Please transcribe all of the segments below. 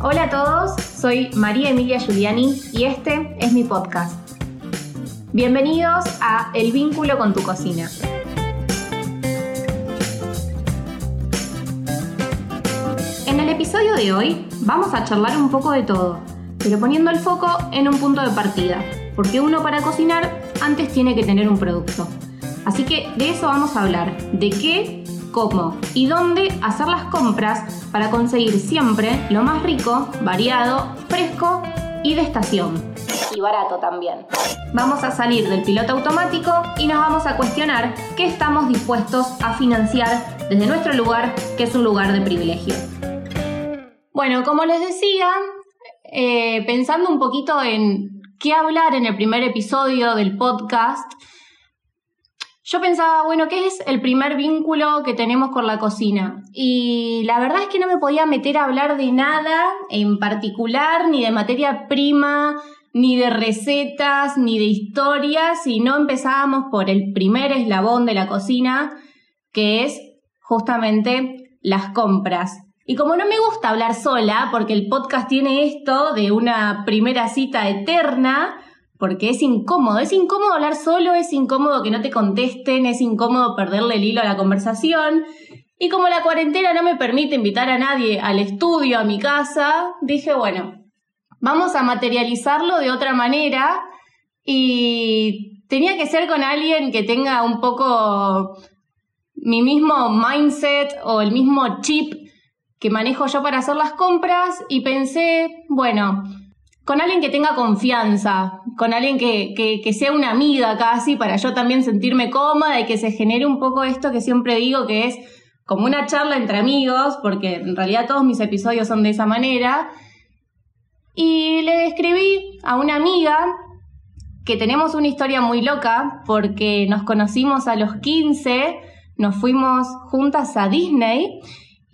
Hola a todos, soy María Emilia Giuliani y este es mi podcast. Bienvenidos a El vínculo con tu cocina. En el episodio de hoy vamos a charlar un poco de todo, pero poniendo el foco en un punto de partida, porque uno para cocinar antes tiene que tener un producto. Así que de eso vamos a hablar, de qué, cómo y dónde hacer las compras para conseguir siempre lo más rico, variado, fresco y de estación. Y barato también. Vamos a salir del piloto automático y nos vamos a cuestionar qué estamos dispuestos a financiar desde nuestro lugar, que es un lugar de privilegio. Bueno, como les decía, eh, pensando un poquito en qué hablar en el primer episodio del podcast, yo pensaba, bueno, ¿qué es el primer vínculo que tenemos con la cocina? Y la verdad es que no me podía meter a hablar de nada en particular, ni de materia prima, ni de recetas, ni de historias, si no empezábamos por el primer eslabón de la cocina, que es justamente las compras. Y como no me gusta hablar sola, porque el podcast tiene esto de una primera cita eterna, porque es incómodo, es incómodo hablar solo, es incómodo que no te contesten, es incómodo perderle el hilo a la conversación. Y como la cuarentena no me permite invitar a nadie al estudio, a mi casa, dije, bueno, vamos a materializarlo de otra manera y tenía que ser con alguien que tenga un poco mi mismo mindset o el mismo chip que manejo yo para hacer las compras y pensé, bueno, con alguien que tenga confianza, con alguien que, que, sea una amiga casi, para yo también sentirme cómoda y que se genere un poco esto que siempre digo que es como una charla entre amigos, porque en realidad todos mis episodios son de esa manera. Y le escribí a una amiga que tenemos una historia muy loca, porque nos conocimos a los 15, nos fuimos juntas a Disney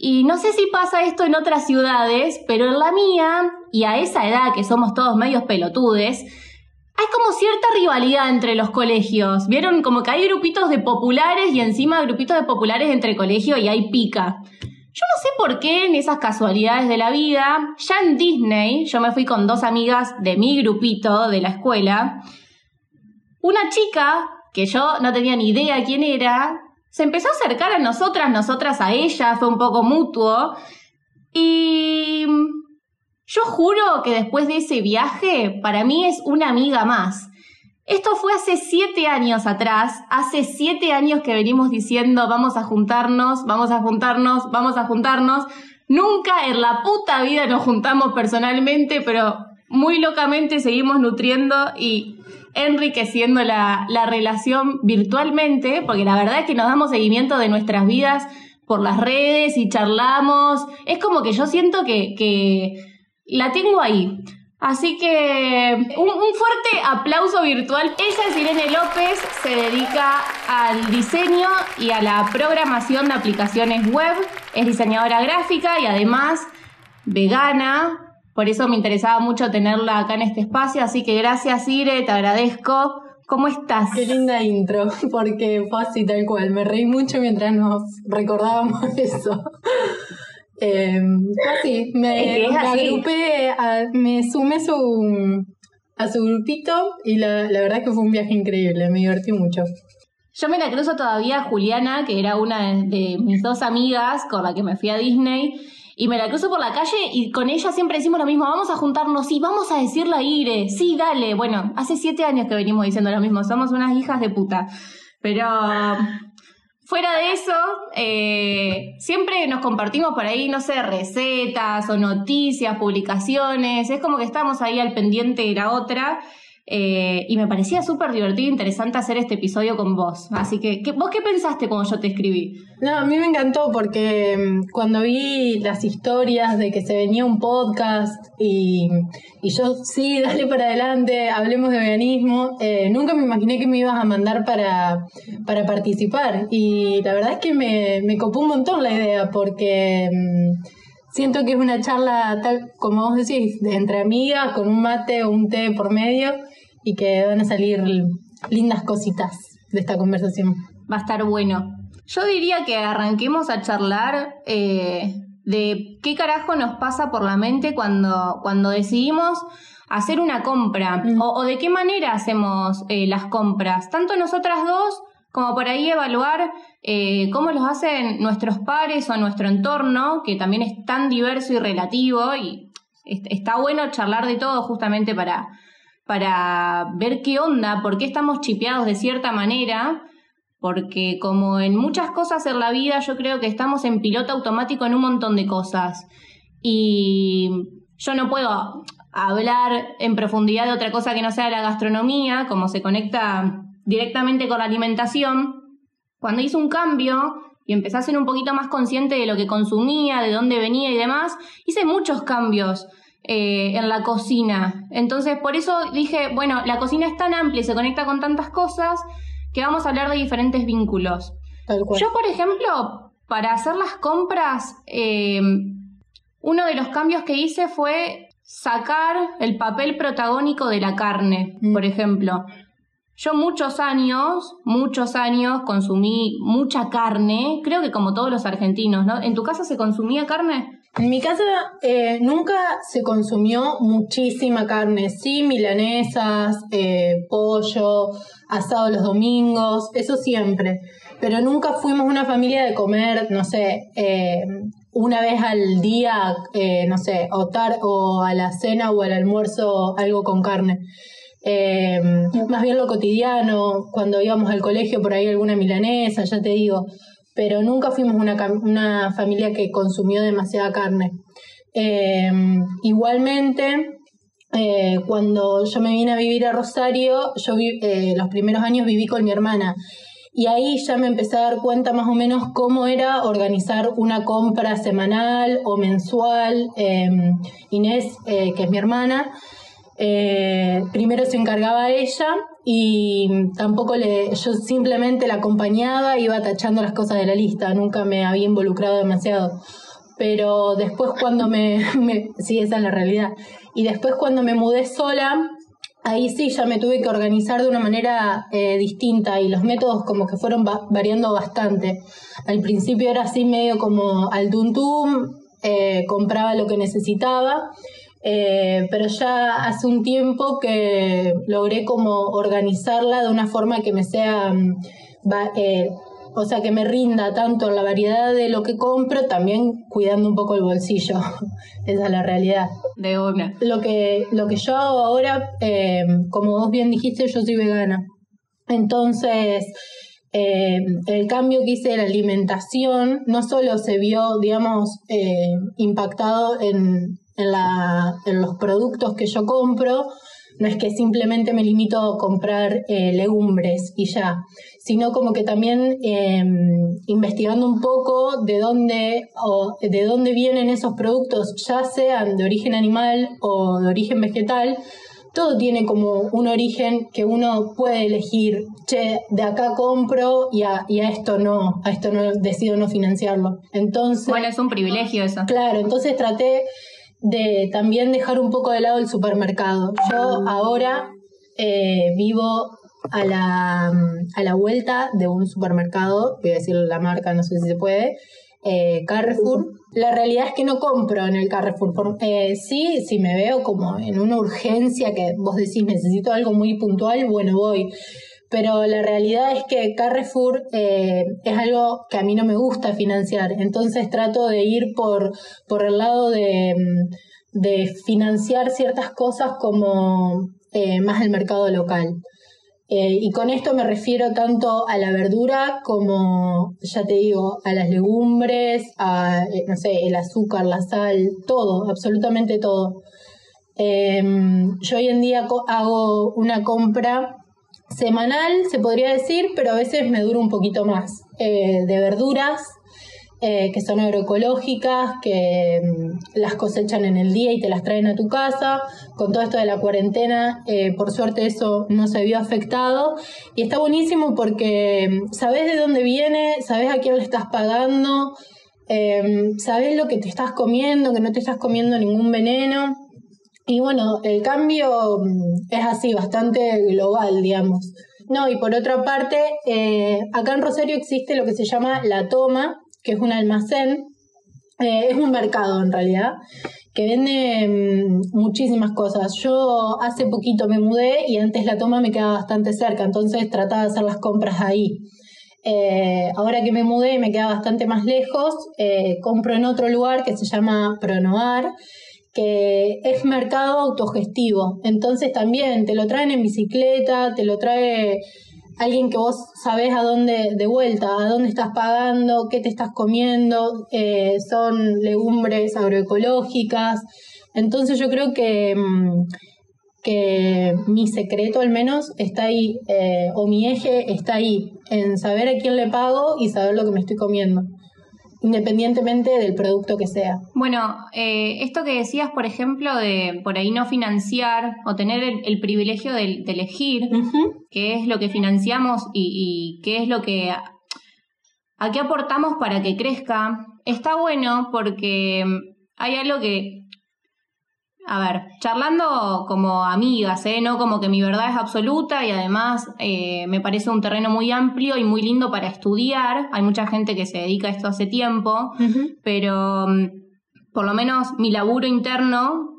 y no sé si pasa esto en otras ciudades, pero en la mía, y a esa edad que somos todos medios pelotudes, hay como cierta rivalidad entre los colegios. Vieron como que hay grupitos de populares y encima grupitos de populares entre colegios y hay pica. Yo no sé por qué en esas casualidades de la vida, ya en Disney, yo me fui con dos amigas de mi grupito de la escuela, una chica que yo no tenía ni idea quién era, se empezó a acercar a nosotras, nosotras a ella, fue un poco mutuo. Y yo juro que después de ese viaje, para mí es una amiga más. Esto fue hace siete años atrás, hace siete años que venimos diciendo vamos a juntarnos, vamos a juntarnos, vamos a juntarnos. Nunca en la puta vida nos juntamos personalmente, pero muy locamente seguimos nutriendo y enriqueciendo la, relación virtualmente, porque la verdad es que nos damos seguimiento de nuestras vidas por las redes y charlamos. Es como que yo siento que, la tengo ahí. Así que un, fuerte aplauso virtual. Ella es Irene López, se dedica al diseño y a la programación de aplicaciones web, es diseñadora gráfica y además vegana, por eso me interesaba mucho tenerla acá en este espacio, así que gracias Ire, te agradezco. ¿Cómo estás? Qué linda intro, porque fue así tal cual. Me reí mucho mientras nos recordábamos eso. Eh, así, me, agrupé, me sumé su, a su grupito y la, la verdad es que fue un viaje increíble, me divertí mucho. Yo me la cruzo todavía a Juliana, que era una de mis dos amigas con la que me fui a Disney, y me la cruzo por la calle y con ella siempre decimos lo mismo, vamos a juntarnos, sí, vamos a decirle a Ire, sí, dale. Bueno, hace siete años que venimos diciendo lo mismo, somos unas hijas de puta. Pero fuera de eso, eh, siempre nos compartimos por ahí, no sé, recetas o noticias, publicaciones, es como que estamos ahí al pendiente de la otra. Eh, y me parecía súper divertido e interesante hacer este episodio con vos. Así que, ¿vos qué pensaste cuando yo te escribí? No, a mí me encantó porque mm, cuando vi las historias de que se venía un podcast y, yo, sí, dale para adelante, hablemos de veganismo, eh, nunca me imaginé que me ibas a mandar para, para participar. Y la verdad es que me, me copó un montón la idea porque... Mm, siento que es una charla tal como vos decís, de entre amigas, con un mate o un té por medio, y que van a salir lindas cositas de esta conversación. Va a estar bueno. Yo diría que arranquemos a charlar eh, de qué carajo nos pasa por la mente cuando, cuando decidimos hacer una compra Mm. o, o de qué manera hacemos eh, las compras, tanto nosotras dos como por ahí evaluar eh, cómo los hacen nuestros pares o nuestro entorno, que también es tan diverso y relativo y est- está bueno charlar de todo justamente para, para ver qué onda, por qué estamos chipeados de cierta manera, porque como en muchas cosas en la vida yo creo que estamos en piloto automático en un montón de cosas y yo no puedo hablar en profundidad de otra cosa que no sea la gastronomía, como se conecta directamente con la alimentación. Cuando hice un cambio y empecé a ser un poquito más consciente de lo que consumía, de dónde venía y demás, hice muchos cambios eh, en la cocina. Entonces, por eso dije, bueno, la cocina es tan amplia y se conecta con tantas cosas que vamos a hablar de diferentes vínculos. Yo, por ejemplo, para hacer las compras, eh, uno de los cambios que hice fue sacar el papel protagónico de la carne, Mm. por ejemplo. Yo muchos años, muchos años consumí mucha carne, creo que como todos los argentinos, ¿no? ¿En tu casa se consumía carne? En mi casa eh, nunca se consumió muchísima carne, sí, milanesas, eh, pollo, asado los domingos, eso siempre. Pero nunca fuimos una familia de comer, no sé, eh, una vez al día, eh, no sé, o, tar o a la cena o al almuerzo algo con carne. Eh, más bien lo cotidiano, cuando íbamos al colegio por ahí alguna milanesa, ya te digo, pero nunca fuimos una, una familia que consumió demasiada carne. Eh, igualmente, eh, cuando yo me vine a vivir a Rosario, yo eh, los primeros años viví con mi hermana. Y ahí ya me empecé a dar cuenta más o menos cómo era organizar una compra semanal o mensual. Eh, Inés, eh, que es mi hermana, primero se encargaba ella y tampoco le, yo simplemente la acompañaba, iba tachando las cosas de la lista, nunca me había involucrado demasiado. Pero después cuando me, sí, esa es la realidad. Y después cuando me mudé sola, ahí sí ya me tuve que organizar de una manera eh, distinta y los métodos como que fueron va- variando bastante. Al principio era así medio como al tuntum, eh, compraba lo que necesitaba, eh, pero ya hace un tiempo que logré como organizarla de una forma que me sea, mm, va- eh, o sea, que me rinda tanto en la variedad de lo que compro, también cuidando un poco el bolsillo. Esa es la realidad. De una. Lo que, lo que yo hago ahora, eh, como vos bien dijiste, yo soy vegana. Entonces, eh, el cambio que hice de la alimentación no solo se vio, digamos, eh, impactado en, en, la, en los productos que yo compro, no es que simplemente me limito a comprar eh, legumbres y ya, sino como que también eh, investigando un poco de dónde, o de dónde vienen esos productos, ya sean de origen animal o de origen vegetal, todo tiene como un origen que uno puede elegir, che, de acá compro y a, y a esto no, a esto no decido no financiarlo. Entonces, Bueno, es un privilegio eso. Claro, entonces traté de también dejar un poco de lado el supermercado. Yo ahora eh, vivo a la, a la vuelta de un supermercado, voy a decir la marca, no sé si se puede, eh, Carrefour. La realidad es que no compro en el Carrefour. Por- eh, sí, si me veo como en una urgencia que vos decís necesito algo muy puntual, bueno, voy. Pero la realidad es que Carrefour eh, es algo que a mí no me gusta financiar. Entonces trato de ir por, por el lado de, mm, financiar ciertas cosas como eh, más el mercado local. Eh, y con esto me refiero tanto a la verdura como, ya te digo, a las legumbres, a, no sé, el azúcar, la sal, todo, absolutamente todo. Eh, yo hoy en día hago una compra semanal, se podría decir, pero a veces me dura un poquito más, eh, de verduras, eh, que son agroecológicas, que mm, las cosechan en el día y te las traen a tu casa. Con todo esto de la cuarentena, eh, por suerte eso no se vio afectado. Y está buenísimo porque mm, sabes de dónde viene, sabes a quién le estás pagando, eh, sabes lo que te estás comiendo, que no te estás comiendo ningún veneno. Y bueno, el cambio mm, es así, bastante global, digamos. No, y por otra parte, eh, acá en Rosario existe lo que se llama La Toma, que es un almacén Eh, es un mercado en realidad que vende mm, muchísimas cosas. Yo hace poquito me mudé y antes la toma me quedaba bastante cerca, entonces trataba de hacer las compras ahí. Eh, ahora que me mudé y me queda bastante más lejos, compro en otro lugar que se llama Pronovar, que es mercado autogestivo. Entonces también te lo traen en bicicleta, te lo trae alguien que vos sabés a dónde, de vuelta, a dónde estás pagando, qué te estás comiendo, eh, son legumbres agroecológicas. Entonces yo creo que, mm, que mi secreto al menos está ahí, eh, o mi eje está ahí, en saber a quién le pago y saber lo que me estoy comiendo independientemente del producto que sea. Bueno, eh, esto que decías, por ejemplo, de por ahí no financiar o tener el, privilegio de, elegir qué es lo que financiamos y, qué es lo que... a qué aportamos para que crezca, está bueno porque hay algo que a ver, charlando como amigas, ¿eh? no como que mi verdad es absoluta y además eh, me parece un terreno muy amplio y muy lindo para estudiar. Hay mucha gente que se dedica a esto hace tiempo, pero mm, por lo menos mi laburo interno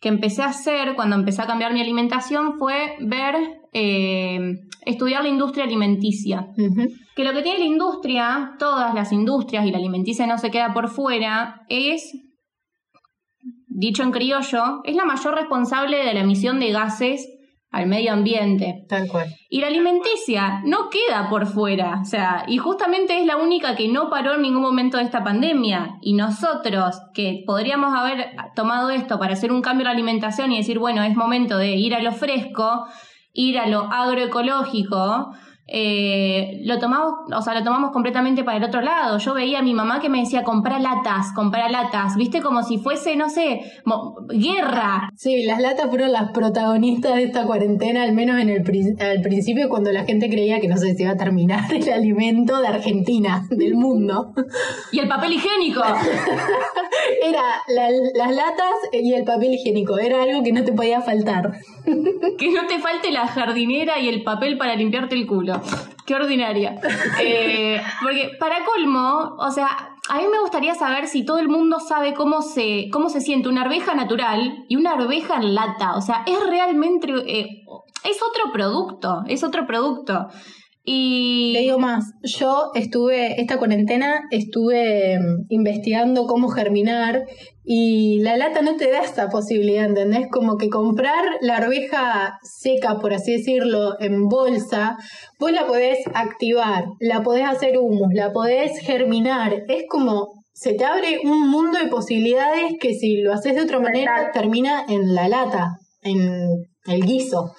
que empecé a hacer cuando empecé a cambiar mi alimentación fue ver, eh, estudiar la industria alimenticia. Que lo que tiene la industria, todas las industrias y la alimenticia no se queda por fuera, es dicho en criollo, es la mayor responsable de la emisión de gases al medio ambiente. Tal cual. Y la alimenticia no queda por fuera, o sea, y justamente es la única que no paró en ningún momento de esta pandemia. Y nosotros, que podríamos haber tomado esto para hacer un cambio en la alimentación y decir, bueno, es momento de ir a lo fresco, ir a lo agroecológico, eh, lo tomamos, o sea, lo tomamos completamente para el otro lado. Yo veía a mi mamá que me decía, compra latas, compra latas, viste, como si fuese, no sé, guerra. Sí, las latas fueron las protagonistas de esta cuarentena, al menos en el al principio cuando la gente creía que no sé si iba a terminar el alimento de Argentina, del mundo. Y el papel higiénico. Era las latas y el papel higiénico, era algo que no te podía faltar. que no te falte la jardinera y el papel para limpiarte el culo. Qué ordinaria. Eh, porque para colmo, o sea, a mí me gustaría saber si todo el mundo sabe cómo se, cómo se siente una arveja natural y una arveja en lata. O sea, es realmente. Eh, es otro producto. Es otro producto. Y. Le digo más, yo estuve, esta cuarentena, estuve mm, investigando cómo germinar y la lata no te da esta posibilidad, ¿entendés? Como que comprar la arveja seca, por así decirlo, en bolsa, vos la podés activar, la podés hacer humus, la podés germinar. Es como se te abre un mundo de posibilidades que si lo haces de otra manera termina en la lata, en el guiso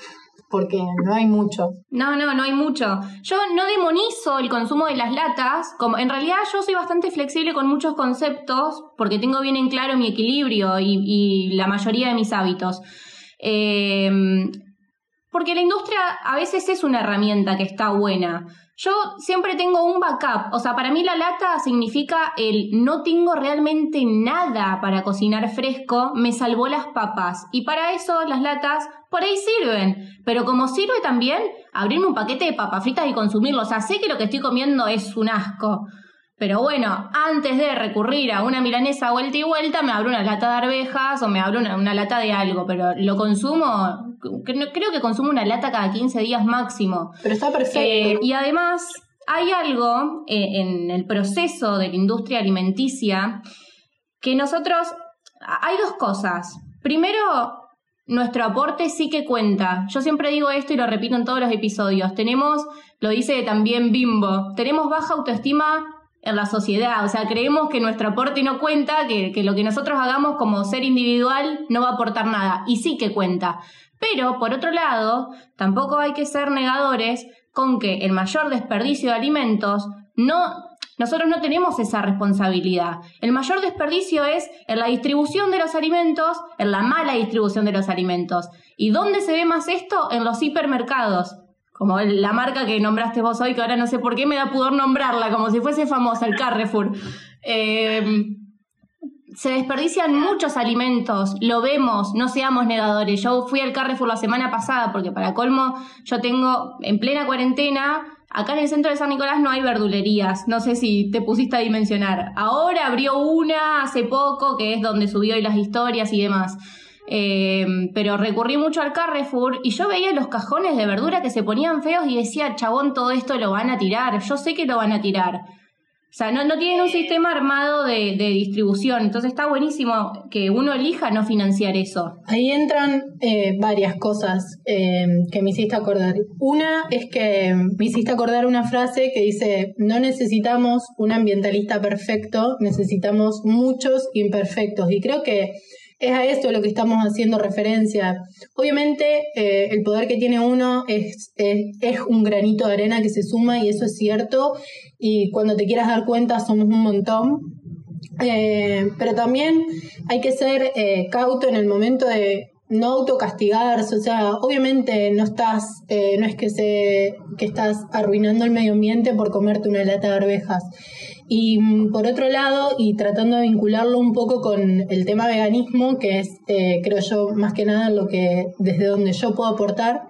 porque no hay mucho. No, no, no hay mucho. Yo no demonizo el consumo de las latas, como en realidad yo soy bastante flexible con muchos conceptos, porque tengo bien en claro mi equilibrio y, la mayoría de mis hábitos. Eh, porque la industria a veces es una herramienta que está buena. Yo siempre tengo un backup, o sea, para mí la lata significa el no tengo realmente nada para cocinar fresco, me salvó las papas. Y para eso las latas por ahí sirven. Pero como sirve también abrirme un paquete de papas fritas y consumirlo. O sea, sé que lo que estoy comiendo es un asco. Pero bueno, antes de recurrir a una milanesa vuelta y vuelta, me abro una lata de arvejas o me abro una, lata de algo, pero lo consumo, creo que consumo una lata cada 15 días máximo. Pero está perfecto. Eh, y además hay algo eh, en el proceso de la industria alimenticia que nosotros, hay dos cosas. Primero, nuestro aporte sí que cuenta. Yo siempre digo esto y lo repito en todos los episodios. Tenemos, lo dice también Bimbo, tenemos baja autoestima en la sociedad. O sea, creemos que nuestro aporte no cuenta, que, que, lo que nosotros hagamos como ser individual no va a aportar nada. Y sí que cuenta. Pero, por otro lado, tampoco hay que ser negadores con que el mayor desperdicio de alimentos no... Nosotros no tenemos esa responsabilidad. El mayor desperdicio es en la distribución de los alimentos, en la mala distribución de los alimentos. ¿Y dónde se ve más esto? En los hipermercados como la marca que nombraste vos hoy, que ahora no sé por qué me da pudor nombrarla, como si fuese famosa, el Carrefour. Eh, se desperdician muchos alimentos, lo vemos, no seamos negadores. Yo fui al Carrefour la semana pasada porque para colmo yo tengo en plena cuarentena Acá en el centro de San Nicolás no hay verdulerías, no sé si te pusiste a dimensionar. Ahora abrió una hace poco, que es donde subió hoy las historias y demás. Eh, pero recurrí mucho al Carrefour y yo veía los cajones de verdura que se ponían feos y decía, chabón, todo esto lo van a tirar, yo sé que lo van a tirar. O sea, no, no tienen un sistema armado de, distribución, entonces está buenísimo que uno elija no financiar eso. Ahí entran eh, varias cosas eh, que me hiciste acordar. Una es que me hiciste acordar una frase que dice, no necesitamos un ambientalista perfecto, necesitamos muchos imperfectos. Y creo que es a esto lo que estamos haciendo referencia. Obviamente eh, el poder que tiene uno es, es, un granito de arena que se suma y eso es cierto y cuando te quieras dar cuenta somos un montón. Eh, pero también hay que ser eh, cauto en el momento de no autocastigarse, o sea, obviamente no estás, no es que se que estás arruinando el medio ambiente por comerte una lata de arvejas. Y mm, por otro lado, y tratando de vincularlo un poco con el tema veganismo, que es, eh, creo yo, más que nada lo que desde donde yo puedo aportar,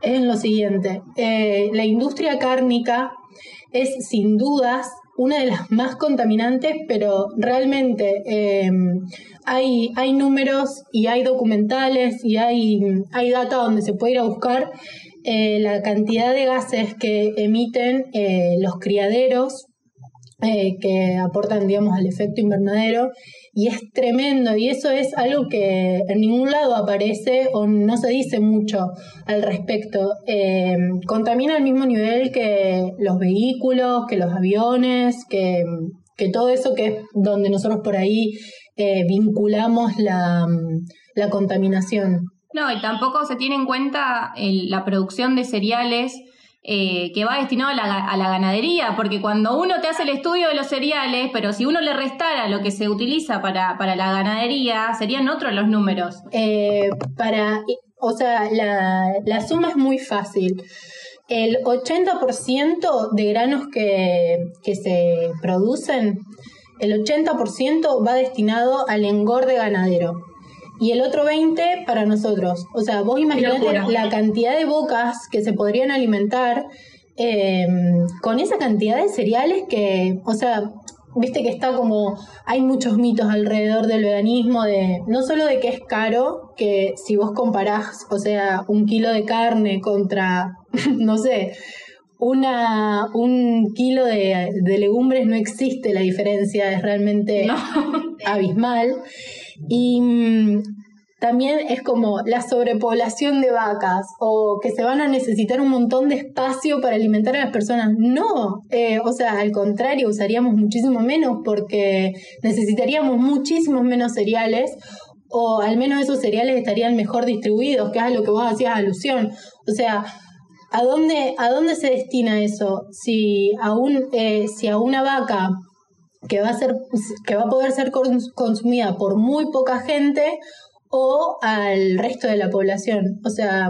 es en lo siguiente. Eh, la industria cárnica es sin dudas una de las más contaminantes, pero realmente em, hay, hay números y hay documentales y hay, hay data donde se puede ir a buscar eh, la cantidad de gases que emiten los criaderos eh, que aportan, digamos, al efecto invernadero y es tremendo y eso es algo que en ningún lado aparece o no se dice mucho al respecto. Eh, contamina al mismo nivel que los vehículos, que los aviones, que, todo eso que es donde nosotros por ahí eh, vinculamos la, la contaminación. No, y tampoco se tiene en cuenta la producción de cereales eh, que va destinado a la, ganadería, porque cuando uno te hace el estudio de los cereales, pero si uno le restara lo que se utiliza para, la ganadería, serían otros los números. Eh, para, o sea, la, suma es muy fácil. El 80% de granos que, que se producen, el 80% va destinado al engorde ganadero y el otro 20 para nosotros. O sea, vos imaginate la cantidad de bocas que se podrían alimentar em, con esa cantidad de cereales que, o sea, viste que está como, hay muchos mitos alrededor del veganismo, de no solo de que es caro, que si vos comparás, o sea, un kilo de carne contra, no sé, una, un kilo de, legumbres no existe la diferencia, es realmente abismal. Y mm, también es como la sobrepoblación de vacas o que se van a necesitar un montón de espacio para alimentar a las personas. No, eh, o sea, al contrario, usaríamos muchísimo menos porque necesitaríamos muchísimos menos cereales o al menos esos cereales estarían mejor distribuidos, que es a lo que vos hacías alusión. O sea, ¿a dónde, a dónde se destina eso? Si a, un, eh, si a una vaca que va a ser que va a poder ser consumida por muy poca gente o al resto de la población. O sea,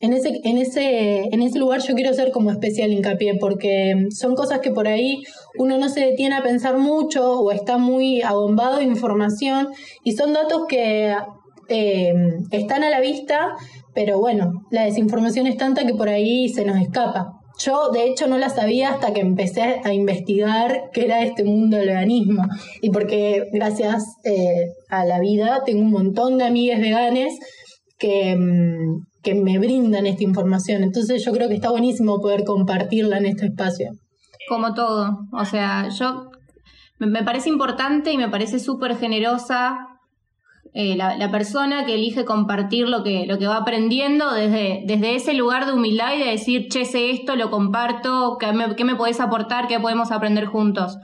en ese, en ese, en ese lugar yo quiero hacer como especial hincapié, porque son cosas que por ahí uno no se detiene a pensar mucho o está muy abombado de información y son datos que eh, están a la vista, pero bueno, la desinformación es tanta que por ahí se nos escapa. Yo, de hecho, no la sabía hasta que empecé a investigar qué era este mundo del veganismo. Y porque gracias eh, a la vida tengo un montón de amigas veganes que, mm, que me brindan esta información. Entonces yo creo que está buenísimo poder compartirla en este espacio. Como todo. O sea, yo me parece importante y me parece súper generosa eh, la, persona que elige compartir lo que, lo que va aprendiendo desde, desde ese lugar de humildad y de decir, che, sé esto, lo comparto, ¿qué me, qué me podés aportar? ¿Qué podemos aprender juntos?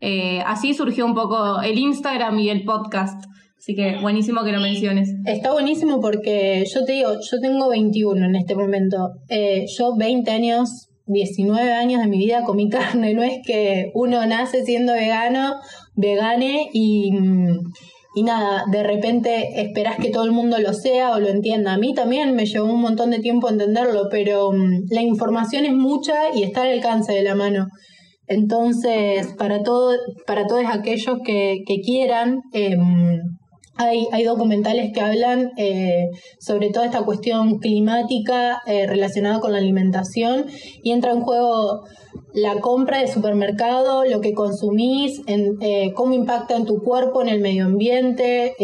Eh, así surgió un poco el Instagram y el podcast. Así que buenísimo que lo menciones. Está buenísimo porque yo te digo, yo tengo 21 en este momento. Eh, yo 20 años, 19 años de mi vida comí carne. No es que uno nace siendo vegano, vegane y y nada, de repente esperas que todo el mundo lo sea o lo entienda. A mí también me llevó un montón de tiempo entenderlo, pero mm, la información es mucha y está al alcance de la mano. Entonces, para, todo, para todos aquellos que, quieran em, hay, hay documentales que hablan eh, sobre toda esta cuestión climática eh, relacionada con la alimentación y entra en juego la compra de supermercado, lo que consumís, en, eh, cómo impacta en tu cuerpo, en el medio ambiente.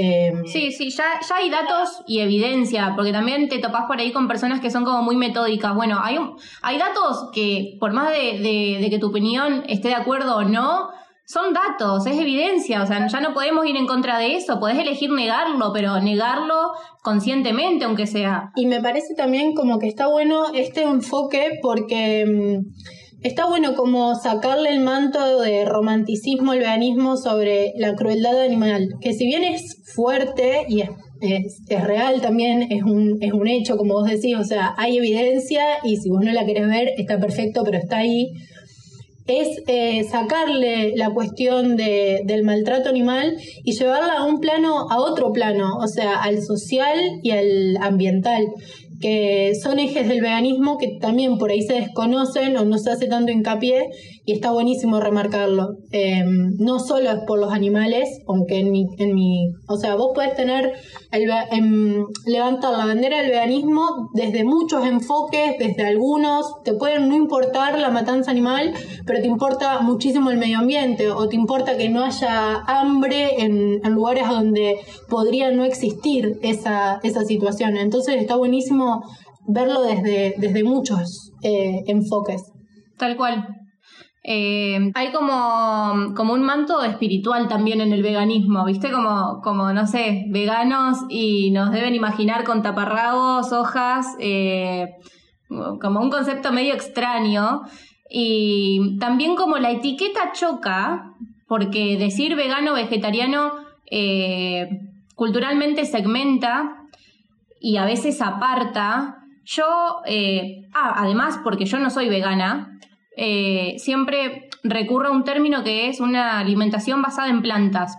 Sí, sí, ya, ya hay datos y evidencia, porque también te topás por ahí con personas que son como muy metódicas. Bueno, hay, un, hay datos que por más de, de, de que tu opinión esté de acuerdo o no, son datos, es evidencia, o sea, ya no podemos ir en contra de eso, podés elegir negarlo, pero negarlo conscientemente, aunque sea. Y me parece también como que está bueno este enfoque porque mm, está bueno como sacarle el manto de romanticismo al veganismo sobre la crueldad animal, que si bien es fuerte y es es, real también, es un, es un hecho, como vos decís, o sea, hay evidencia y si vos no la querés ver, está perfecto, pero está ahí es eh, sacarle la cuestión de, del maltrato animal y llevarla a un plano, a otro plano, o sea, al social y al ambiental que son ejes del veganismo que también por ahí se desconocen o no se hace tanto hincapié y está buenísimo remarcarlo. Em, no solo es por los animales, aunque en mi, en mi o sea, vos podés tener, el, em, levantar la bandera del veganismo desde muchos enfoques, desde algunos, te pueden no importar la matanza animal, pero te importa muchísimo el medio ambiente o te importa que no haya hambre en, en lugares donde podría no existir esa, esa situación. Entonces está buenísimo verlo desde, desde muchos eh, enfoques. Tal cual. Eh, hay como, como un manto espiritual también en el veganismo, ¿viste? Como, como, no sé, veganos y nos deben imaginar con taparrabos, hojas, eh, como un concepto medio extraño. Y también como la etiqueta choca, porque decir vegano, vegetariano, culturalmente segmenta y a veces aparta. Yo, eh, ah, además, porque yo no soy vegana, eh, siempre recurro a un término que es una alimentación basada en plantas.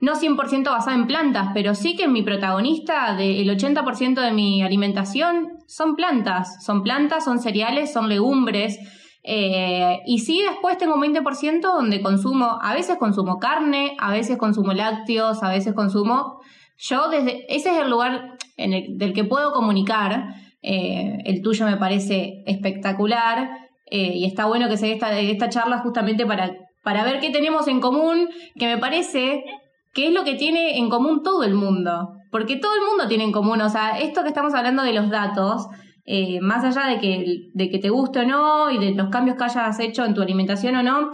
No 100% basada en plantas, pero sí que mi protagonista del 80% de mi alimentación son plantas. Son plantas, son cereales, son legumbres. Eh, y sí, después tengo un 20% donde consumo, a veces consumo carne, a veces consumo lácteos, a veces consumo yo desde, ese es el lugar en el, del que puedo comunicar. Eh, el tuyo me parece espectacular eh, y está bueno que se dé esta, esta charla justamente para, para ver qué tenemos en común, que me parece que es lo que tiene en común todo el mundo. Porque todo el mundo tiene en común, o sea, esto que estamos hablando de los datos, eh, más allá de que, de que te guste o no y de los cambios que hayas hecho en tu alimentación o no,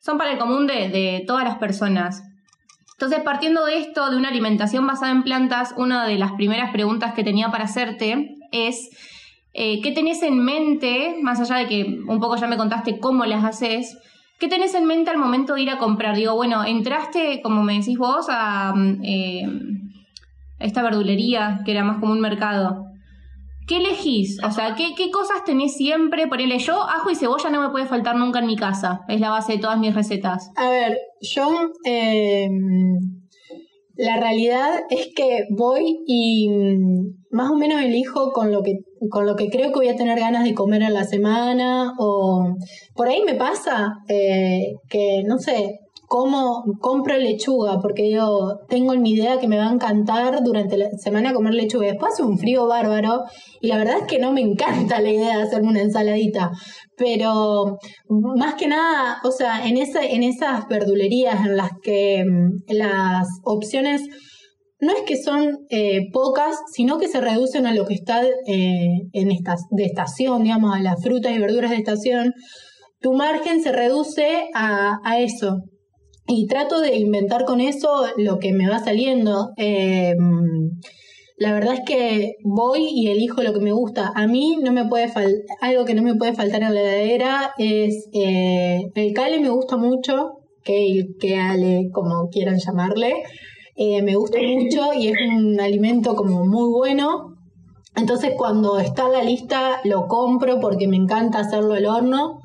son para el común de, de todas las personas. Entonces, partiendo de esto, de una alimentación basada en plantas, una de las primeras preguntas que tenía para hacerte es, eh, ¿qué tenés en mente, más allá de que un poco ya me contaste cómo las haces, ¿qué tenés en mente al momento de ir a comprar? Digo, bueno, entraste, como me decís vos, a, eh, esta verdulería, que era más como un mercado. ¿Qué elegís? O sea, ¿qué, ¿qué, cosas tenés siempre? Ponele yo, ajo y cebolla no me puede faltar nunca en mi casa. Es la base de todas mis recetas. A ver, yo... Em, la realidad es que voy y mm, más o menos elijo con lo que con lo que creo que voy a tener ganas de comer en la semana o por ahí me pasa eh, que no sé cómo compro lechuga, porque yo tengo en mi idea que me va a encantar durante la semana comer lechuga. Después hace un frío bárbaro y la verdad es que no me encanta la idea de hacerme una ensaladita. Pero más que nada, o sea, en, esa, en esas verdulerías en las que mm, las opciones no es que son eh, pocas, sino que se reducen a lo que está eh, en estas, de estación, digamos, a las frutas y verduras de estación, tu margen se reduce a eso y trato de inventar con eso lo que me va saliendo. Em, la verdad es que voy y elijo lo que me gusta. A mí no me puede faltar, algo que no me puede faltar en la heladera es eh, el cale me gusta mucho, que que ale, como quieran llamarle, eh, me gusta mucho y es un alimento como muy bueno. Entonces cuando está en la lista lo compro porque me encanta hacerlo al horno.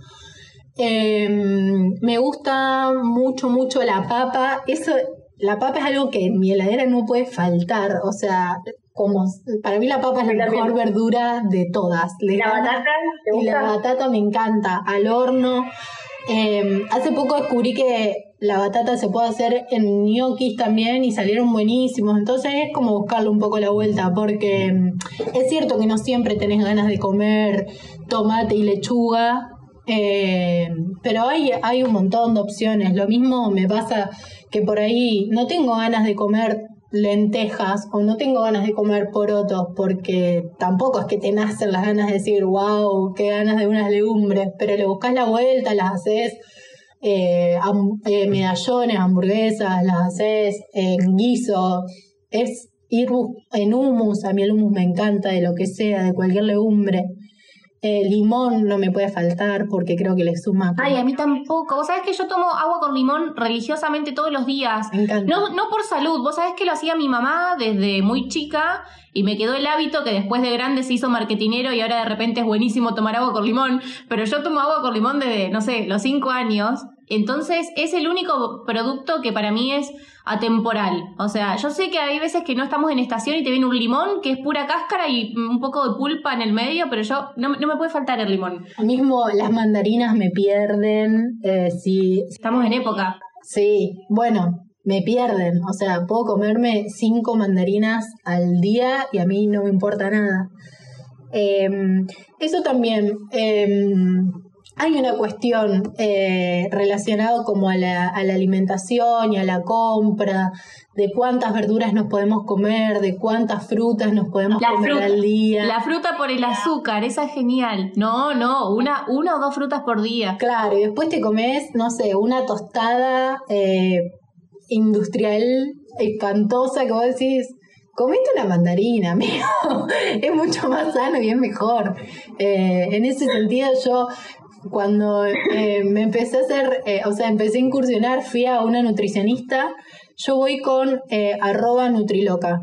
Em, me gusta mucho, mucho la papa. Eso, la papa es algo que en mi heladera no puede faltar. O sea, como para mí la papa es la mejor verdura de todas. ¿Y la batata? y la batata me encanta, al horno. Em, hace poco descubrí que la batata se puede hacer en ñoquis también y salieron buenísimos. Entonces es como buscarle un poco la vuelta, porque mm, es cierto que no siempre tenés ganas de comer tomate y lechuga, eh, pero hay, hay un montón de opciones. Lo mismo me pasa que por ahí no tengo ganas de comer lentejas o no tengo ganas de comer porotos porque tampoco es que te nacen las ganas de decir, wow, qué ganas de unas legumbres, pero le buscas la vuelta, las haces eh, eh, medallones, hamburguesas, las haces en guiso, es ir en humus, a mí el humus me encanta de lo que sea, de cualquier legumbre. Eh, limón no me puede faltar porque creo que le suma. Ay, a mí tampoco. Vos sabés que yo tomo agua con limón religiosamente todos los días. Me encanta. No, no por salud. Vos sabés que lo hacía mi mamá desde muy chica y me quedó el hábito que después de grande se hizo marketinero y ahora de repente es buenísimo tomar agua con limón. Pero yo tomo agua con limón desde, no sé, los cinco años. Entonces es el único producto que para mí es atemporal. O sea, yo sé que hay veces que no estamos en estación y te viene un limón que es pura cáscara y un poco de pulpa en el medio, pero yo no, me puede faltar el limón. Mismo las mandarinas me pierden. Eh, si estamos en época. Sí, bueno, me pierden. O sea, puedo comerme cinco mandarinas al día y a mí no me importa nada. Em, eso también. Em, hay una cuestión eh, relacionada como a la, a la, alimentación y a la compra, de cuántas verduras nos podemos comer, de cuántas frutas nos podemos comer al día. La fruta por el azúcar, esa es genial. No, no, una, una o dos frutas por día. Claro, y después te comes, no sé, una tostada eh, industrial espantosa que vos decís, comete una mandarina, amigo. es mucho más sano y es mejor. Eh, en ese sentido, yo cuando eh, me empecé a hacer, eh, o sea, empecé a incursionar, fui a una nutricionista, yo voy con eh, arroba nutriloca.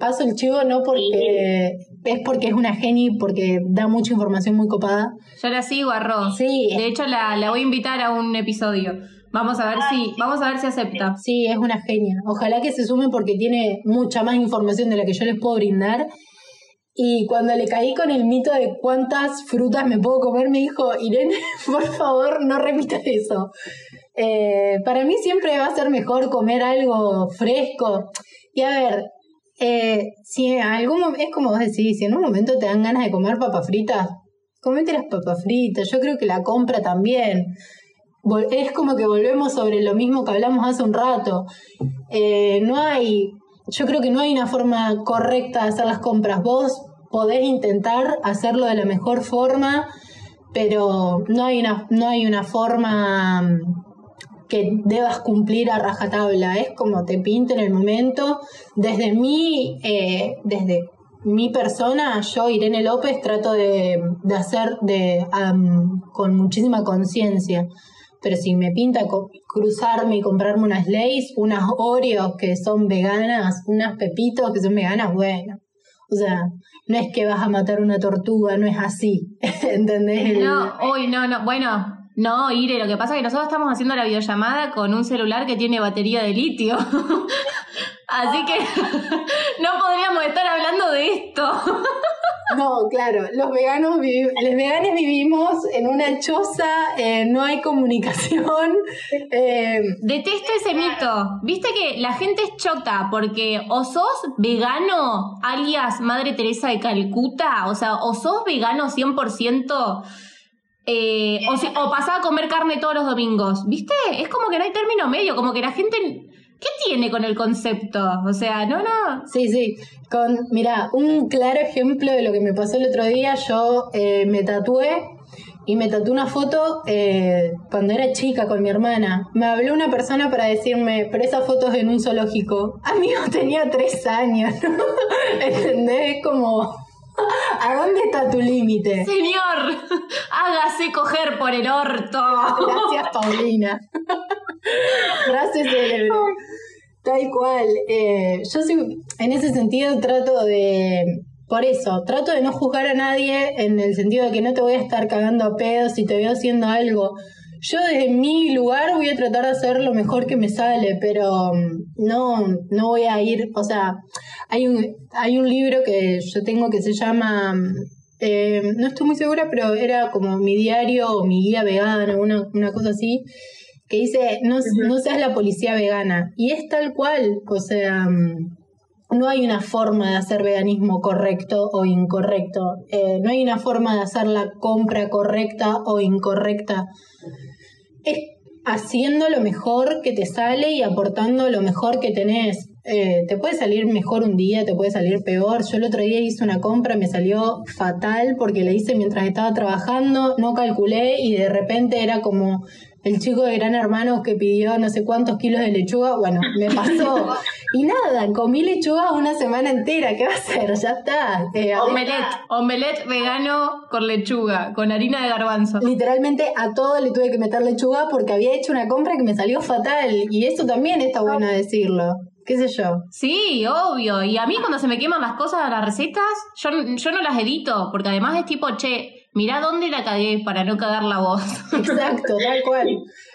Paso el chivo no porque es porque es una geni, porque da mucha información muy copada. Yo la sigo, arroba. Sí. De hecho, la, la voy a invitar a un episodio. Vamos a ver si, vamos a ver si acepta. Sí, es una genia. Ojalá que se sume porque tiene mucha más información de la que yo les puedo brindar y cuando le caí con el mito de cuántas frutas me puedo comer, me dijo, Irene, por favor, no repitas eso. Eh, para mí siempre va a ser mejor comer algo fresco. Y a ver, eh, si algún es como vos decís, si en un momento te dan ganas de comer papas fritas, comete las papas fritas. Yo creo que la compra también. Es como que volvemos sobre lo mismo que hablamos hace un rato. Eh, no hay yo creo que no hay una forma correcta de hacer las compras. Vos podés intentar hacerlo de la mejor forma, pero no hay una, no hay una forma mm, que debas cumplir a rajatabla. Es como te pinta en el momento. Desde mi, eh, desde mi persona, yo, Irene López, trato de, hacer de, con muchísima conciencia pero si me pinta cruzarme y comprarme unas Lays, unas Oreos que son veganas, unas Pepitos que son veganas, bueno. O sea, no es que vas a matar una tortuga, no es así. ¿Entendés? No, hoy no, no. Bueno, no, Ire, lo que pasa es que nosotros estamos haciendo la videollamada con un celular que tiene batería de litio. Así que no podríamos estar hablando de esto. No, claro, los veganos vivimos, los veganos vivimos en una choza, eh, no hay comunicación. Eh, Detesto ese mito. Viste que la gente es chota porque o sos vegano, alias Madre Teresa de Calcuta, o sea, o sos vegano 100%. Eh, o, si, o pasás a comer carne todos los domingos, ¿viste? Es como que no hay término medio, como que la gente ¿Qué tiene con el concepto? O sea, no, no. Sí, sí. Con, mira, un claro ejemplo de lo que me pasó el otro día, yo eh, me tatué y me tatué una foto eh, cuando era chica con mi hermana. Me habló una persona para decirme, pero esa foto es en un zoológico. Amigo, tenía tres años. ¿Entendés? Como... ¿A dónde está tu límite? Señor, hágase coger por el orto. Gracias, Paulina. Frase célebre. Tal cual. Eh, yo sí, en ese sentido trato de. Por eso, trato de no juzgar a nadie en el sentido de que no te voy a estar cagando a pedos si te veo haciendo algo. Yo desde mi lugar voy a tratar de hacer lo mejor que me sale, pero mm, no, no voy a ir, o sea, hay un, hay un libro que yo tengo que se llama, mm, eh, no estoy muy segura, pero era como mi diario o mi guía vegana, una, una cosa así, que dice, no, no seas la policía vegana. Y es tal cual, o sea, mm, no hay una forma de hacer veganismo correcto o incorrecto. Eh, no hay una forma de hacer la compra correcta o incorrecta. Es haciendo lo mejor que te sale y aportando lo mejor que tenés. Eh, te puede salir mejor un día, te puede salir peor. Yo el otro día hice una compra, me salió fatal porque la hice mientras estaba trabajando, no calculé y de repente era como el chico de Gran Hermano que pidió no sé cuántos kilos de lechuga. Bueno, me pasó. y nada, comí lechuga una semana entera. ¿Qué va a hacer? Ya está. Eh, omelette, omelette vegano con lechuga, con harina de garbanzo. Literalmente a todo le tuve que meter lechuga porque había hecho una compra que me salió fatal. Y eso también está bueno decirlo qué sé yo. Sí, obvio. Y a mí cuando se me queman las cosas, las recetas, yo, yo no las edito, porque además es tipo, che, mirá dónde la cagué para no cagar la voz. Exacto, tal cual.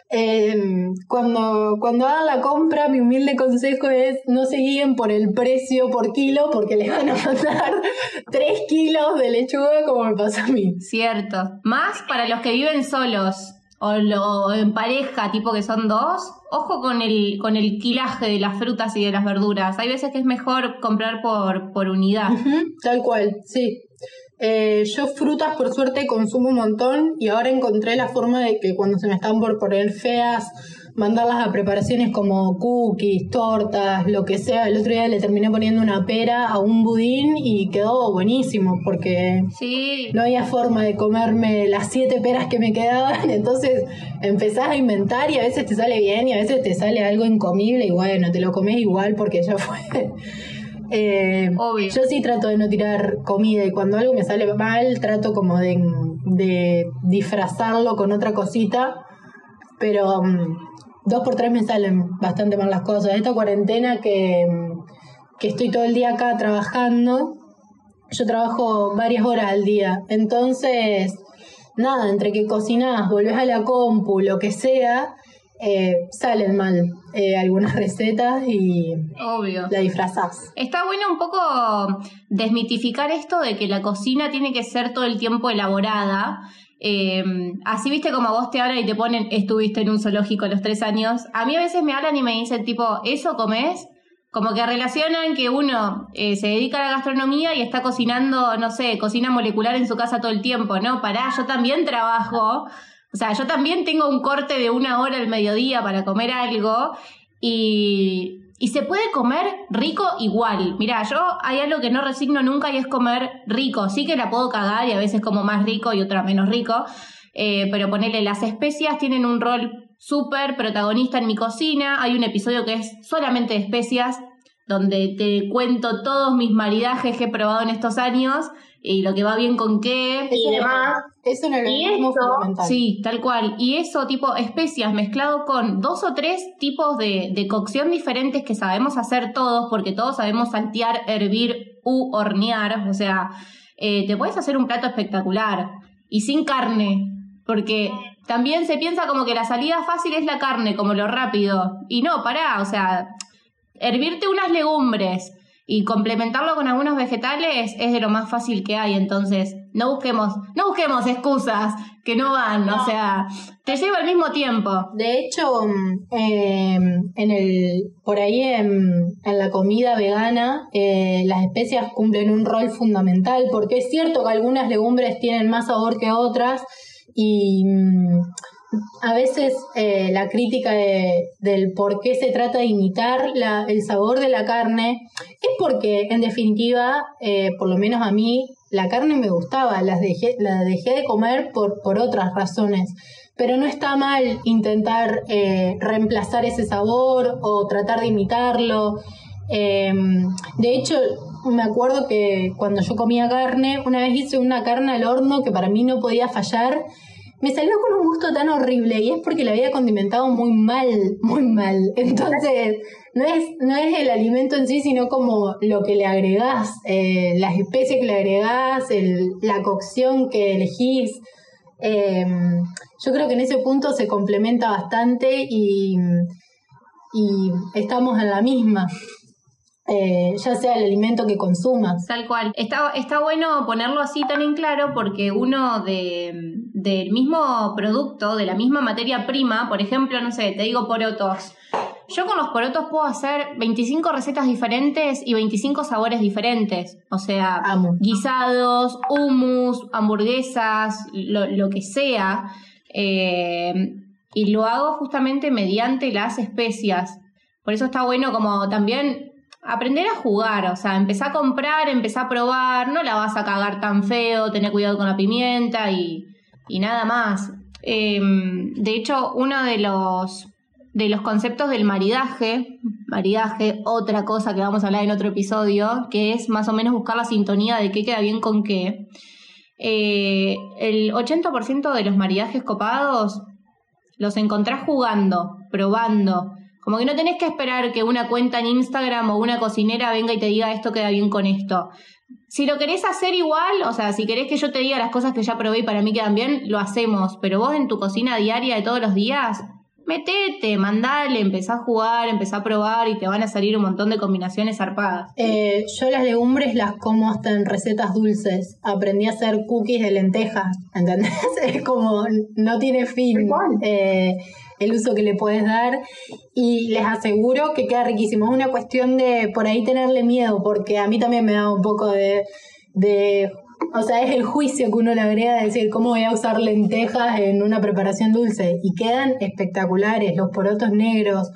Em, cuando, cuando hagan la compra, mi humilde consejo es no se guíen por el precio por kilo, porque les van a mandar 3 kilos de lechuga como me pasó a mí. Cierto. Más para los que viven solos o lo, en pareja, tipo que son dos, ojo con el, con el quilaje de las frutas y de las verduras. Hay veces que es mejor comprar por, por unidad. tal cual, sí. Eh, yo frutas por suerte consumo un montón y ahora encontré la forma de que cuando se me están por poner feas, mandarlas a preparaciones como cookies, tortas, lo que sea. El otro día le terminé poniendo una pera a un budín y quedó buenísimo porque no había forma de comerme las siete peras que me quedaban. Entonces empezás a inventar y a veces te sale bien y a veces te sale algo incomible y bueno, te lo comes igual porque ya fue. Eh, Obvio. Yo sí trato de no tirar comida y cuando algo me sale mal trato como de, de disfrazarlo con otra cosita, pero um, dos por tres me salen bastante mal las cosas. Esta cuarentena que, que estoy todo el día acá trabajando, yo trabajo varias horas al día. Entonces, nada, entre que cocinás, volvés a la compu, lo que sea, eh, salen mal eh, algunas recetas y Obvio. la disfrazás. Está bueno un poco desmitificar esto de que la cocina tiene que ser todo el tiempo elaborada eh, así viste como vos te hablan y te ponen, estuviste en un zoológico a los tres años. A mí a veces me hablan y me dicen tipo, ¿eso comes? Como que relacionan que uno eh, se dedica a la gastronomía y está cocinando, no sé, cocina molecular en su casa todo el tiempo, ¿no? Pará, yo también trabajo. O sea, yo también tengo un corte de una hora al mediodía para comer algo y y se puede comer rico igual. Mira, yo hay algo que no resigno nunca y es comer rico. Sí que la puedo cagar y a veces como más rico y otra menos rico. Eh, pero ponerle las especias tienen un rol súper protagonista en mi cocina. Hay un episodio que es solamente de especias, donde te cuento todos mis maridajes que he probado en estos años y lo que va bien con qué y demás. Eso no es fundamental. Sí, tal cual. Y eso, tipo especias mezclado con dos o tres tipos de, de, cocción diferentes que sabemos hacer todos, porque todos sabemos saltear, hervir u hornear. O sea, eh, te puedes hacer un plato espectacular y sin carne, porque también se piensa como que la salida fácil es la carne, como lo rápido. Y no, pará, o sea, hervirte unas legumbres y complementarlo con algunos vegetales es de lo más fácil que hay, entonces no busquemos, no busquemos excusas que no van, o sea, te lleva el mismo tiempo. De hecho, em, en el, por ahí en, la comida vegana, eh, las especias cumplen un rol fundamental, porque es cierto que algunas legumbres tienen más sabor que otras y mm, a veces eh, la crítica del por qué se trata de imitar el sabor de la carne es porque, en definitiva, eh, por lo menos a mí, la carne me gustaba, las dejé, la dejé de comer por, por otras razones. Pero no está mal intentar eh, reemplazar ese sabor o tratar de imitarlo. Em, de hecho, me acuerdo que cuando yo comía carne, una vez hice una carne al horno que para mí no podía fallar me salió con un gusto tan horrible y es porque la había condimentado muy mal, muy mal. Entonces, no es, no es el alimento en sí, sino como lo que le agregás, eh, las especies que le agregás, la cocción que elegís. Em, yo creo que en ese punto se complementa bastante y, y estamos en la misma. Eh, ya sea el alimento que consumas. Tal cual. Está, está bueno ponerlo así tan en claro porque uno de, del mismo producto, de la misma materia prima, por ejemplo, no sé, te digo porotos. Yo con los porotos puedo hacer 25 recetas diferentes y 25 sabores diferentes. O sea, guisados, hummus, hamburguesas, lo, que sea. Eh, y lo hago justamente mediante las especias. Por eso está bueno como también aprender a jugar, o sea, empezar a comprar, empezar a probar, no la vas a cagar tan feo, tener cuidado con la pimienta y, y nada más. Em, de hecho, uno de los, de los conceptos del maridaje, maridaje, otra cosa que vamos a hablar en otro episodio, que es más o menos buscar la sintonía de qué queda bien con qué. Eh, el 80% de los maridajes copados los encontrás jugando, probando, como que no tenés que esperar que una cuenta en Instagram o una cocinera venga y te diga esto queda bien con esto. Si lo querés hacer igual, o sea, si querés que yo te diga las cosas que ya probé y para mí quedan bien, lo hacemos. Pero vos en tu cocina diaria de todos los días, metete, mandale, empezá a jugar, empezá a probar y te van a salir un montón de combinaciones zarpadas. Eh, yo las legumbres las como hasta en recetas dulces. Aprendí a hacer cookies de lentejas, ¿entendés? Es como, no tiene fin eh, el uso que le puedes dar y les aseguro que queda riquísimo. Es una cuestión de por ahí tenerle miedo, porque a mí también me da un poco de, de o sea, es el juicio que uno le agrega de decir cómo voy a usar lentejas en una preparación dulce. Y quedan espectaculares, los porotos negros,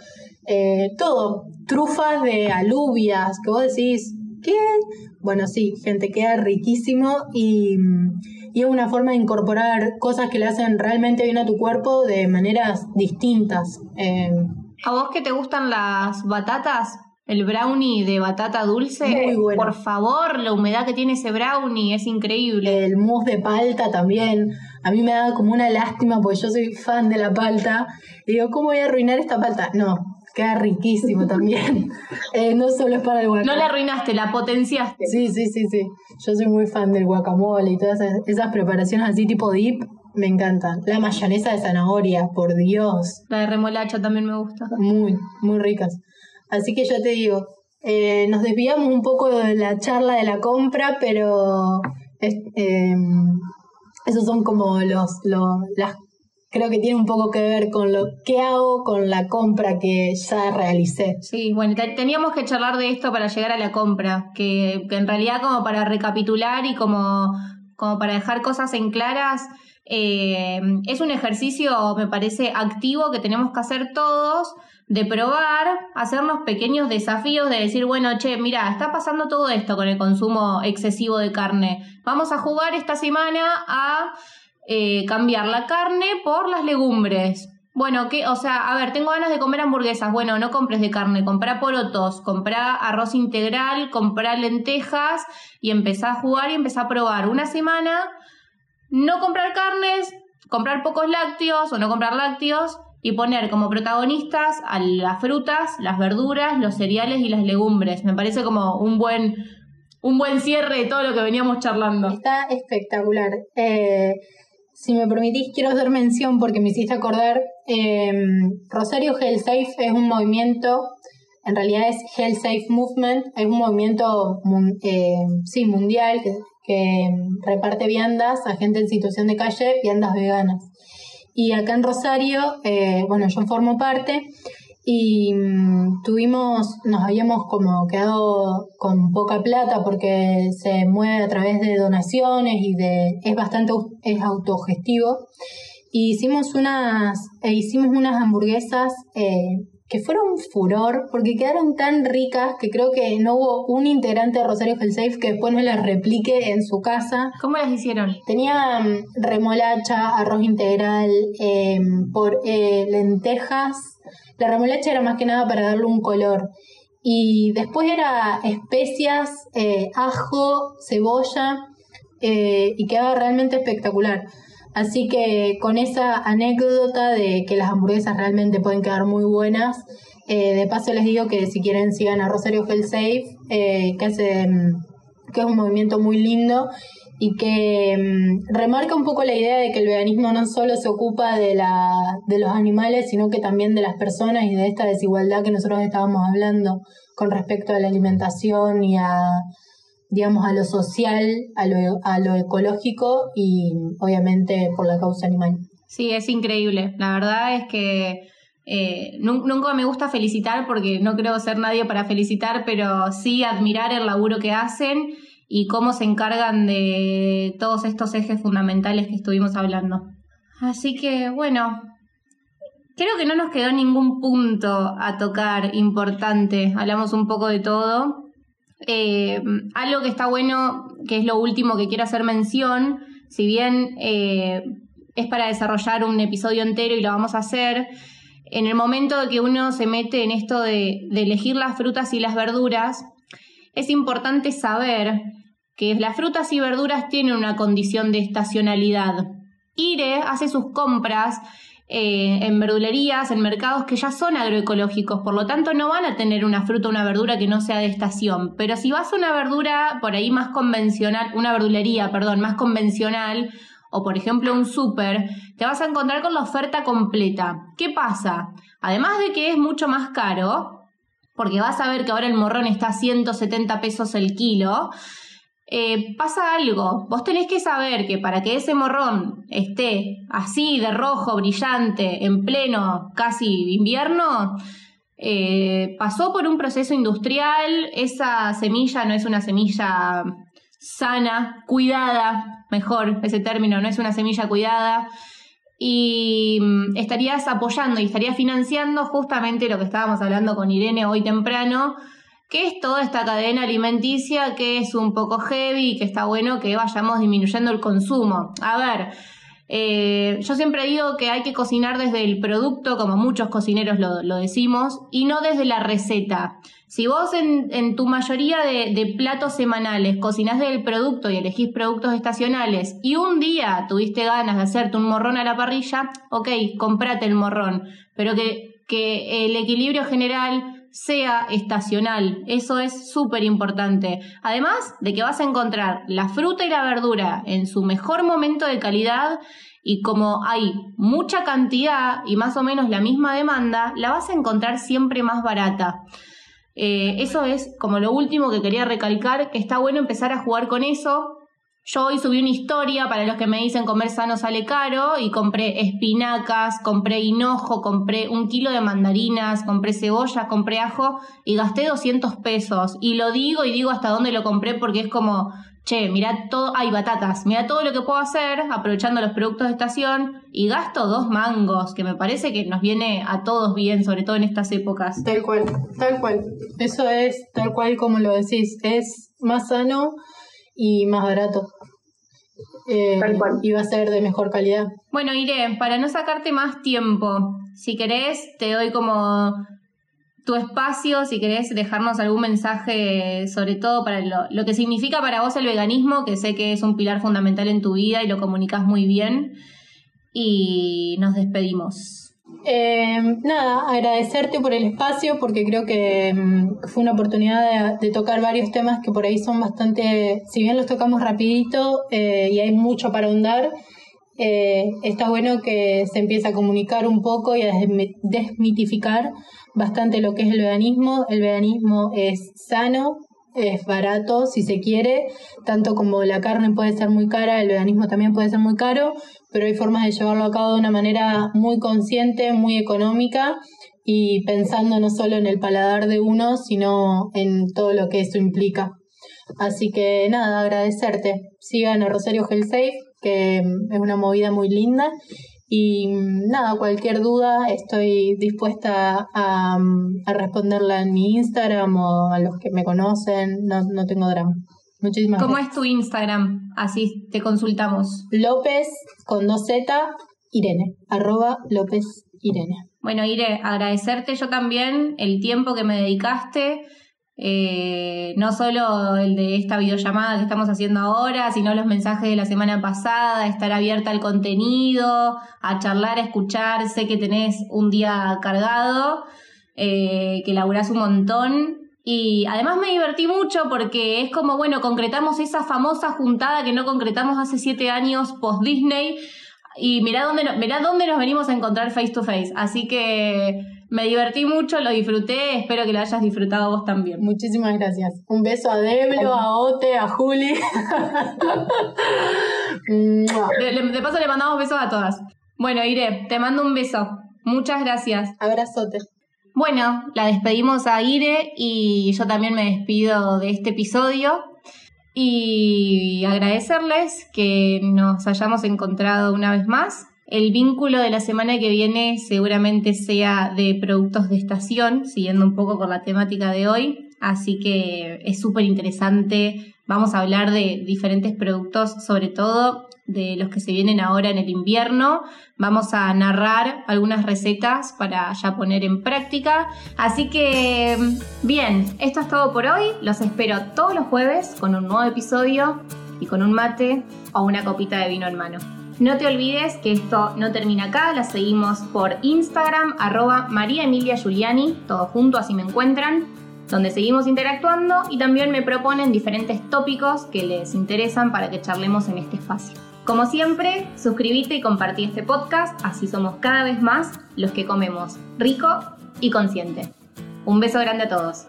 eh, todo. Trufas de alubias, que vos decís, ¿qué? Bueno, sí, gente, queda riquísimo y, y es una forma de incorporar cosas que le hacen realmente bien a tu cuerpo de maneras distintas. Eh, ¿A vos que te gustan las batatas? El brownie de batata dulce, Muy bueno. por favor, la humedad que tiene ese brownie es increíble. El mousse de palta también. A mí me da como una lástima porque yo soy fan de la palta. Y digo, ¿cómo voy a arruinar esta palta? No, queda riquísimo también. Eh, no solo es para el guacamole. No la arruinaste, la potenciaste. Sí, sí, sí, sí. Yo soy muy fan del guacamole y todas esas preparaciones así tipo dip. Me encantan. La mayonesa de zanahoria, por Dios. La de remolacha también me gusta. Muy, muy ricas. Así que yo te digo, eh, nos desviamos un poco de la charla de la compra, pero em, esos son como los, las creo que tiene un poco que ver con lo que hago con la compra que ya realicé. Sí, bueno, teníamos que charlar de esto para llegar a la compra, que, en realidad como para recapitular y como, como para dejar cosas en claras, eh, es un ejercicio, me parece, activo que tenemos que hacer todos de probar, hacernos pequeños desafíos de decir, bueno, che, mira, está pasando todo esto con el consumo excesivo de carne. Vamos a jugar esta semana a eh, cambiar la carne por las legumbres. Bueno, que, o sea, a ver, tengo ganas de comer hamburguesas. Bueno, no compres de carne, comprá porotos, comprá arroz integral, comprá lentejas y empezá a jugar y empezá a probar. Una semana, no comprar carnes, comprar pocos lácteos o no comprar lácteos y poner como protagonistas a las frutas, las verduras, los cereales y las legumbres. Me parece como un buen, un buen cierre de todo lo que veníamos charlando. Está espectacular. Eh, si me permitís, quiero hacer mención porque me hiciste acordar. Em, Rosario Health Safe es un movimiento, en realidad es Health Safe Movement, es un movimiento eh, sí, mundial que, que reparte viandas a gente en situación de calle, viandas veganas. Y acá en Rosario, eh, bueno, yo formo parte y mm, tuvimos, nos habíamos como quedado con poca plata porque se mueve a través de donaciones y de, es bastante, es autogestivo. Y hicimos unas, e hicimos unas hamburguesas eh, que fueron un furor porque quedaron tan ricas que creo que no hubo un integrante de Rosario Safe que después no las replique en su casa. ¿Cómo las hicieron? Tenía mm, remolacha, arroz integral, em, por eh, lentejas. La remolacha era más que nada para darle un color. Y después era especias, eh, ajo, cebolla eh, y quedaba realmente espectacular. Así que con esa anécdota de que las hamburguesas realmente pueden quedar muy buenas, eh, de paso les digo que si quieren sigan a Rosario Health Safe, eh, que, hace, mm, que es un movimiento muy lindo y que mm, remarca un poco la idea de que el veganismo no solo se ocupa de, la, de los animales, sino que también de las personas y de esta desigualdad que nosotros estábamos hablando con respecto a la alimentación y a digamos, a lo social, a lo, a lo ecológico y obviamente por la causa animal. Sí, es increíble. La verdad es que eh, nunca me gusta felicitar porque no creo ser nadie para felicitar, pero sí admirar el laburo que hacen y cómo se encargan de todos estos ejes fundamentales que estuvimos hablando. Así que bueno, creo que no nos quedó ningún punto a tocar importante. Hablamos un poco de todo. Eh, algo que está bueno, que es lo último que quiero hacer mención, si bien eh, es para desarrollar un episodio entero y lo vamos a hacer, en el momento de que uno se mete en esto de, elegir las frutas y las verduras, es importante saber que las frutas y verduras tienen una condición de estacionalidad. IRE hace sus compras eh, en verdulerías, en mercados que ya son agroecológicos, por lo tanto no van a tener una fruta o una verdura que no sea de estación. Pero si vas a una verdura por ahí más convencional, una verdulería, perdón, más convencional, o por ejemplo un súper, te vas a encontrar con la oferta completa. ¿Qué pasa? Además de que es mucho más caro, porque vas a ver que ahora el morrón está a 170 pesos el kilo, eh, pasa algo. Vos tenés que saber que para que ese morrón esté así de rojo, brillante, en pleno casi invierno, eh, pasó por un proceso industrial, esa semilla no es una semilla sana, cuidada, mejor ese término, no es una semilla cuidada, y mm, estarías apoyando y estarías financiando justamente lo que estábamos hablando con Irene hoy temprano, que es toda esta cadena alimenticia que es un poco heavy y que está bueno que vayamos disminuyendo el consumo. A ver, eh, yo siempre digo que hay que cocinar desde el producto, como muchos cocineros lo, decimos, y no desde la receta. Si vos en, tu mayoría de, platos semanales cocinás desde el producto y elegís productos estacionales y un día tuviste ganas de hacerte un morrón a la parrilla, ok, comprate el morrón, pero que el equilibrio general sea estacional. Eso es súper importante. Además de que vas a encontrar la fruta y la verdura en su mejor momento de calidad y como hay mucha cantidad y más o menos la misma demanda, la vas a encontrar siempre más barata. Eh, eso es como lo último que quería recalcar, que está bueno empezar a jugar con eso yo hoy subí una historia para los que me dicen comer sano sale caro y compré espinacas, compré hinojo, compré un kilo de mandarinas, compré cebolla, compré ajo y gasté 200 pesos. Y lo digo y digo hasta dónde lo compré porque es como, che, mira todo, hay batatas, mira todo lo que puedo hacer aprovechando los productos de estación y gasto dos mangos, que me parece que nos viene a todos bien, sobre todo en estas épocas. Tal cual, tal cual. Eso es tal cual como lo decís, es más sano y más barato. Eh, y va a ser de mejor calidad. Bueno, Iré, para no sacarte más tiempo, si querés, te doy como tu espacio, si querés dejarnos algún mensaje, sobre todo para lo, lo, que significa para vos el veganismo, que sé que es un pilar fundamental en tu vida y lo comunicas muy bien. Y nos despedimos. Eh, nada, agradecerte por el espacio porque creo que mm, fue una oportunidad de, tocar varios temas que por ahí son bastante, si bien los tocamos rapidito eh, y hay mucho para ahondar, eh, está bueno que se empiece a comunicar un poco y a desmitificar bastante lo que es el veganismo. El veganismo es sano, es barato si se quiere, tanto como la carne puede ser muy cara, el veganismo también puede ser muy caro, pero hay formas de llevarlo a cabo de una manera muy consciente, muy económica y pensando no solo en el paladar de uno, sino en todo lo que eso implica. Así que nada, agradecerte. Sigan a Rosario Safe, que es una movida muy linda y mm, nada, cualquier duda estoy dispuesta a, mm, a, responderla en mi Instagram o a los que me conocen, no, no tengo drama. Muchísimas ¿Cómo es tu Instagram? Así te consultamos. López con dos Z, Irene, arroba López Irene. Bueno, Irene, agradecerte yo también el tiempo que me dedicaste eh, no solo el de esta videollamada que estamos haciendo ahora, sino los mensajes de la semana pasada, estar abierta al contenido, a charlar, a escuchar. Sé que tenés un día cargado, eh, que laburás un montón. Y además me divertí mucho porque es como, bueno, concretamos esa famosa juntada que no concretamos hace siete años post Disney. Y mirá dónde, mirá dónde nos venimos a encontrar face to face. Así que Me divertí mucho, lo disfruté, espero que lo hayas disfrutado vos también. Muchísimas gracias. Un beso a Deblo, a Ote, a Juli. de, de paso le mandamos besos a todas. Bueno, Ire, te mando un beso. Muchas gracias. Abrazote. Bueno, la despedimos a Ire y yo también me despido de este episodio y agradecerles que nos hayamos encontrado una vez más. El vínculo de la semana que viene seguramente sea de productos de estación, siguiendo un poco con la temática de hoy. Así que es súper interesante. Vamos a hablar de diferentes productos, sobre todo de los que se vienen ahora en el invierno. Vamos a narrar algunas recetas para ya poner en práctica. Así que, bien, esto es todo por hoy. Los espero todos los jueves con un nuevo episodio y con un mate o una copita de vino en mano. No te olvides que esto no termina acá, la seguimos por Instagram, arroba María Emilia Giuliani, todo junto, así me encuentran, donde seguimos interactuando y también me proponen diferentes tópicos que les interesan para que charlemos en este espacio. Como siempre, suscríbete y compartí este podcast, así somos cada vez más los que comemos rico y consciente. Un beso grande a todos.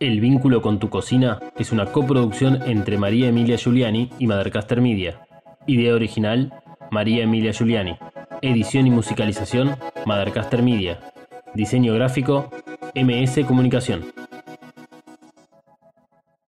El vínculo con tu cocina es una coproducción entre María Emilia Giuliani y Madercaster Media. Idea original, María Emilia Giuliani. Edición y musicalización, Madercaster Media. Diseño gráfico, MS Comunicación.